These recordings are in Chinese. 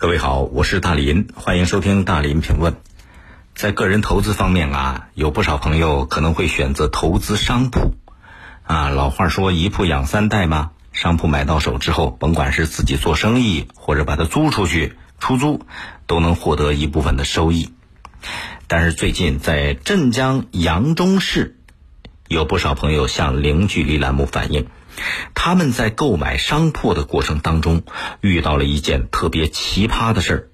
各位好，我是大林，欢迎收听大林评论。在个人投资方面啊，有不少朋友可能会选择投资商铺。啊，老话说一铺养三代嘛，商铺买到手之后，甭管是自己做生意，或者把它租出去出租，都能获得一部分的收益。但是最近在镇江扬中市，有不少朋友向零距离栏目反映。他们在购买商铺的过程当中，遇到了一件特别奇葩的事儿。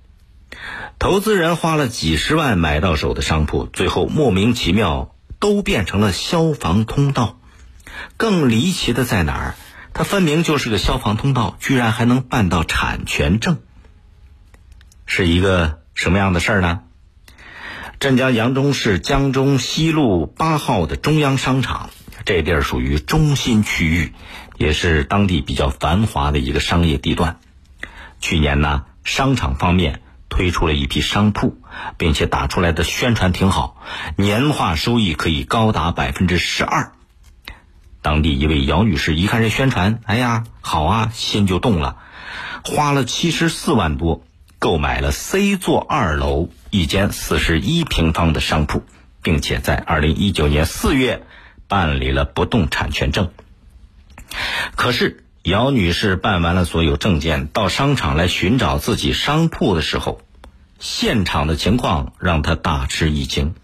投资人花了几十万买到手的商铺，最后莫名其妙都变成了消防通道。更离奇的在哪儿？它分明就是个消防通道，居然还能办到产权证。是一个什么样的事儿呢？镇江扬中市江中西路八号的中央商场。这地儿属于中心区域，也是当地比较繁华的一个商业地段。去年呢，商场方面推出了一批商铺，并且打出来的宣传挺好，年化收益可以高达百分之十二。当地一位姚女士一看这宣传，哎呀，好啊，心就动了，花了七十四万多购买了 C 座二楼一间四十一平方的商铺，并且在二零一九年四月。办理了不动产权证，可是姚女士办完了所有证件，到商场来寻找自己商铺的时候，现场的情况让她大吃一惊。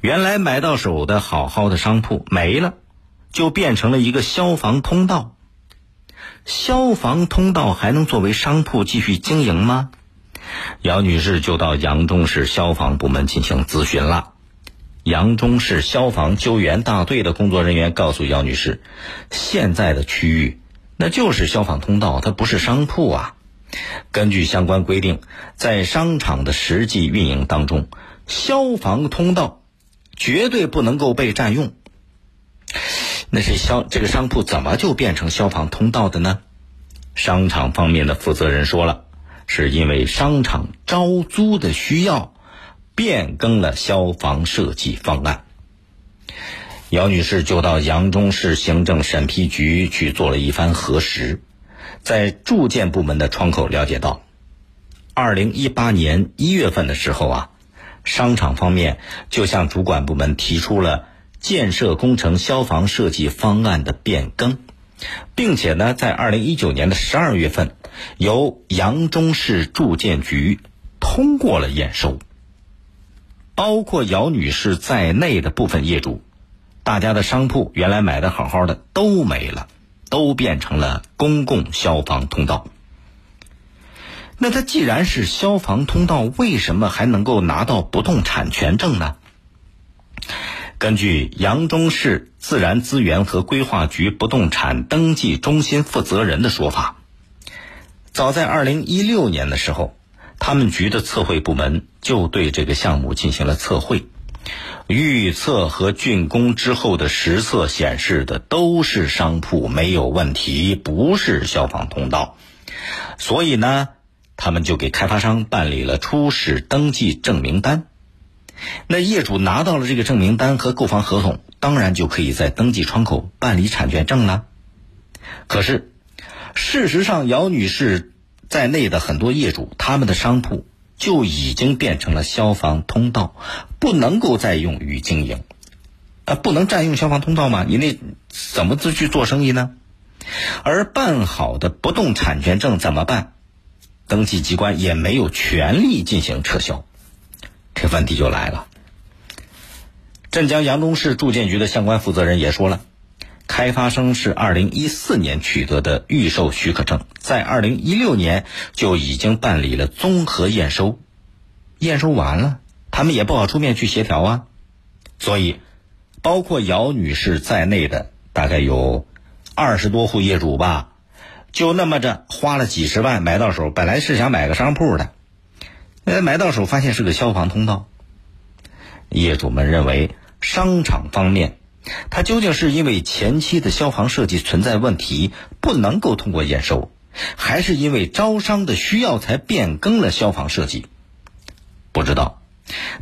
原来买到手的好好的商铺没了，就变成了一个消防通道。消防通道还能作为商铺继续经营吗？姚女士就到扬中市消防部门进行咨询了。扬中市消防救援大队的工作人员告诉姚女士：“现在的区域那就是消防通道，它不是商铺啊。根据相关规定，在商场的实际运营当中，消防通道绝对不能够被占用。那是消这个商铺怎么就变成消防通道的呢？商场方面的负责人说了，是因为商场招租的需要。”变更了消防设计方案，姚女士就到扬中市行政审批局去做了一番核实，在住建部门的窗口了解到，二零一八年一月份的时候啊，商场方面就向主管部门提出了建设工程消防设计方案的变更，并且呢，在二零一九年的十二月份，由扬中市住建局通过了验收。包括姚女士在内的部分业主，大家的商铺原来买的好好的都没了，都变成了公共消防通道。那它既然是消防通道，为什么还能够拿到不动产权证呢？根据扬中市自然资源和规划局不动产登记中心负责人的说法，早在二零一六年的时候。他们局的测绘部门就对这个项目进行了测绘，预测和竣工之后的实测显示的都是商铺，没有问题，不是消防通道。所以呢，他们就给开发商办理了初始登记证明单。那业主拿到了这个证明单和购房合同，当然就可以在登记窗口办理产权证了。可是，事实上，姚女士。在内的很多业主，他们的商铺就已经变成了消防通道，不能够再用于经营，啊，不能占用消防通道吗？你那怎么自去做生意呢？而办好的不动产权证怎么办？登记机关也没有权利进行撤销，这问题就来了。镇江扬中市住建局的相关负责人也说了。开发商是二零一四年取得的预售许可证，在二零一六年就已经办理了综合验收，验收完了，他们也不好出面去协调啊，所以，包括姚女士在内的大概有二十多户业主吧，就那么着花了几十万买到手，本来是想买个商铺的，呃，买到手发现是个消防通道，业主们认为商场方面。它究竟是因为前期的消防设计存在问题，不能够通过验收，还是因为招商的需要才变更了消防设计？不知道。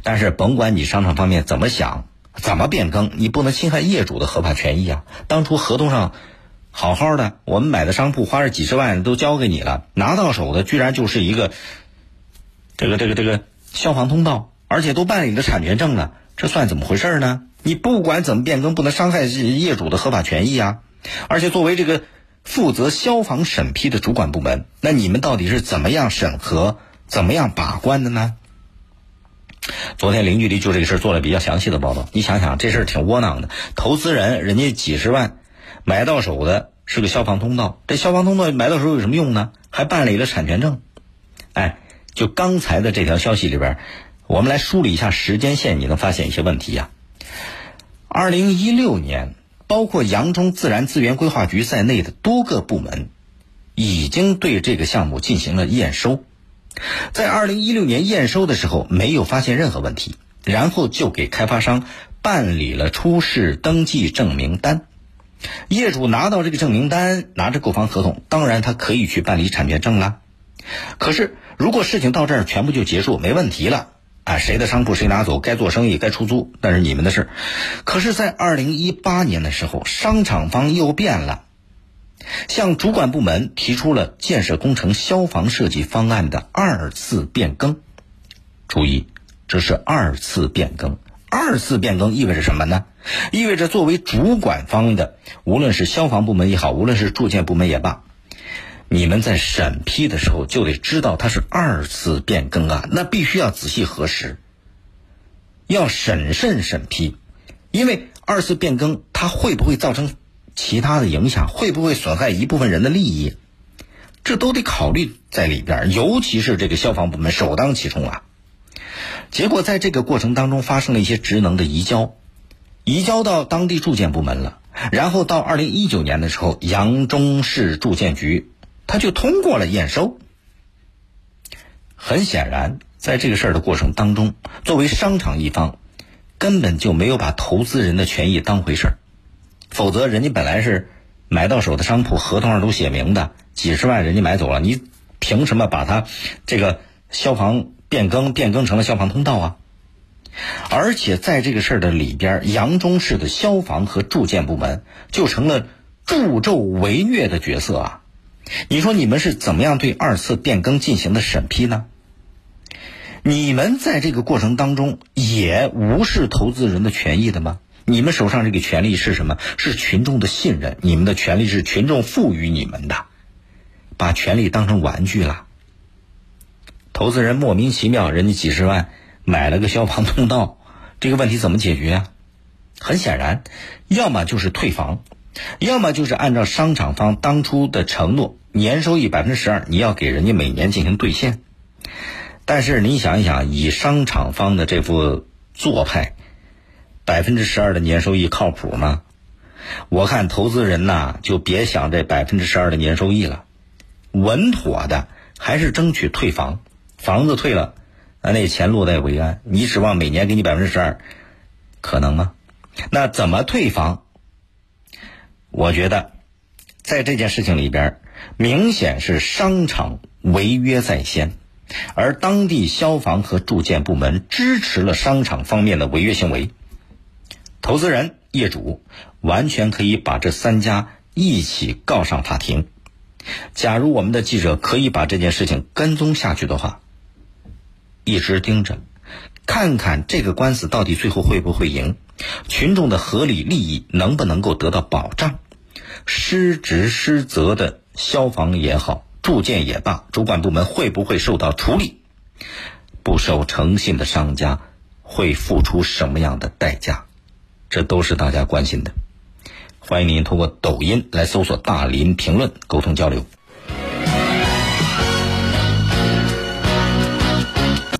但是甭管你商场方面怎么想，怎么变更，你不能侵害业主的合法权益啊！当初合同上好好的，我们买的商铺花了几十万都交给你了，拿到手的居然就是一个这个这个这个消防通道，而且都办理了产权证了，这算怎么回事呢？你不管怎么变更，不能伤害业主的合法权益啊！而且作为这个负责消防审批的主管部门，那你们到底是怎么样审核、怎么样把关的呢？昨天零距离就这个事儿做了比较详细的报道。你想想，这事儿挺窝囊的。投资人人家几十万买到手的是个消防通道，这消防通道买到手有什么用呢？还办理了产权证。哎，就刚才的这条消息里边，我们来梳理一下时间线，你能发现一些问题呀。二零一六年，包括扬中自然资源规划局在内的多个部门已经对这个项目进行了验收。在二零一六年验收的时候，没有发现任何问题，然后就给开发商办理了出示登记证明单。业主拿到这个证明单，拿着购房合同，当然他可以去办理产权证了。可是，如果事情到这儿全部就结束，没问题了啊，谁的商铺谁拿走，该做生意该出租，那是你们的事。可是，在二零一八年的时候，商场方又变了。向主管部门提出了建设工程消防设计方案的二次变更，注意，这是二次变更。二次变更意味着什么呢？意味着作为主管方的，无论是消防部门也好，无论是住建部门也罢，你们在审批的时候就得知道它是二次变更啊，那必须要仔细核实，要审慎审批，因为二次变更它会不会造成？其他的影响会不会损害一部分人的利益？这都得考虑在里边，尤其是这个消防部门首当其冲啊。结果在这个过程当中发生了一些职能的移交，移交到当地住建部门了。然后到二零一九年的时候，扬中市住建局他就通过了验收。很显然，在这个事儿的过程当中，作为商场一方，根本就没有把投资人的权益当回事儿。否则，人家本来是买到手的商铺，合同上都写明的，几十万人家买走了，你凭什么把它这个消防变更变更成了消防通道啊？而且在这个事儿的里边，扬中市的消防和住建部门就成了助纣为虐的角色啊！你说你们是怎么样对二次变更进行的审批呢？你们在这个过程当中也无视投资人的权益的吗？你们手上这个权利是什么？是群众的信任。你们的权利是群众赋予你们的，把权利当成玩具了。投资人莫名其妙，人家几十万买了个消防通道，这个问题怎么解决啊？很显然，要么就是退房，要么就是按照商场方当初的承诺，年收益百分之十二，你要给人家每年进行兑现。但是你想一想，以商场方的这副做派。百分之十二的年收益靠谱吗？我看投资人呐，就别想这百分之十二的年收益了，稳妥的还是争取退房，房子退了，啊那钱落袋为安。你指望每年给你百分之十二，可能吗？那怎么退房？我觉得，在这件事情里边，明显是商场违约在先，而当地消防和住建部门支持了商场方面的违约行为。投资人、业主完全可以把这三家一起告上法庭。假如我们的记者可以把这件事情跟踪下去的话，一直盯着，看看这个官司到底最后会不会赢，群众的合理利益能不能够得到保障，失职失责的消防也好、住建也罢，主管部门会不会受到处理？不守诚信的商家会付出什么样的代价？这都是大家关心的，欢迎您通过抖音来搜索“大林评论”沟通交流。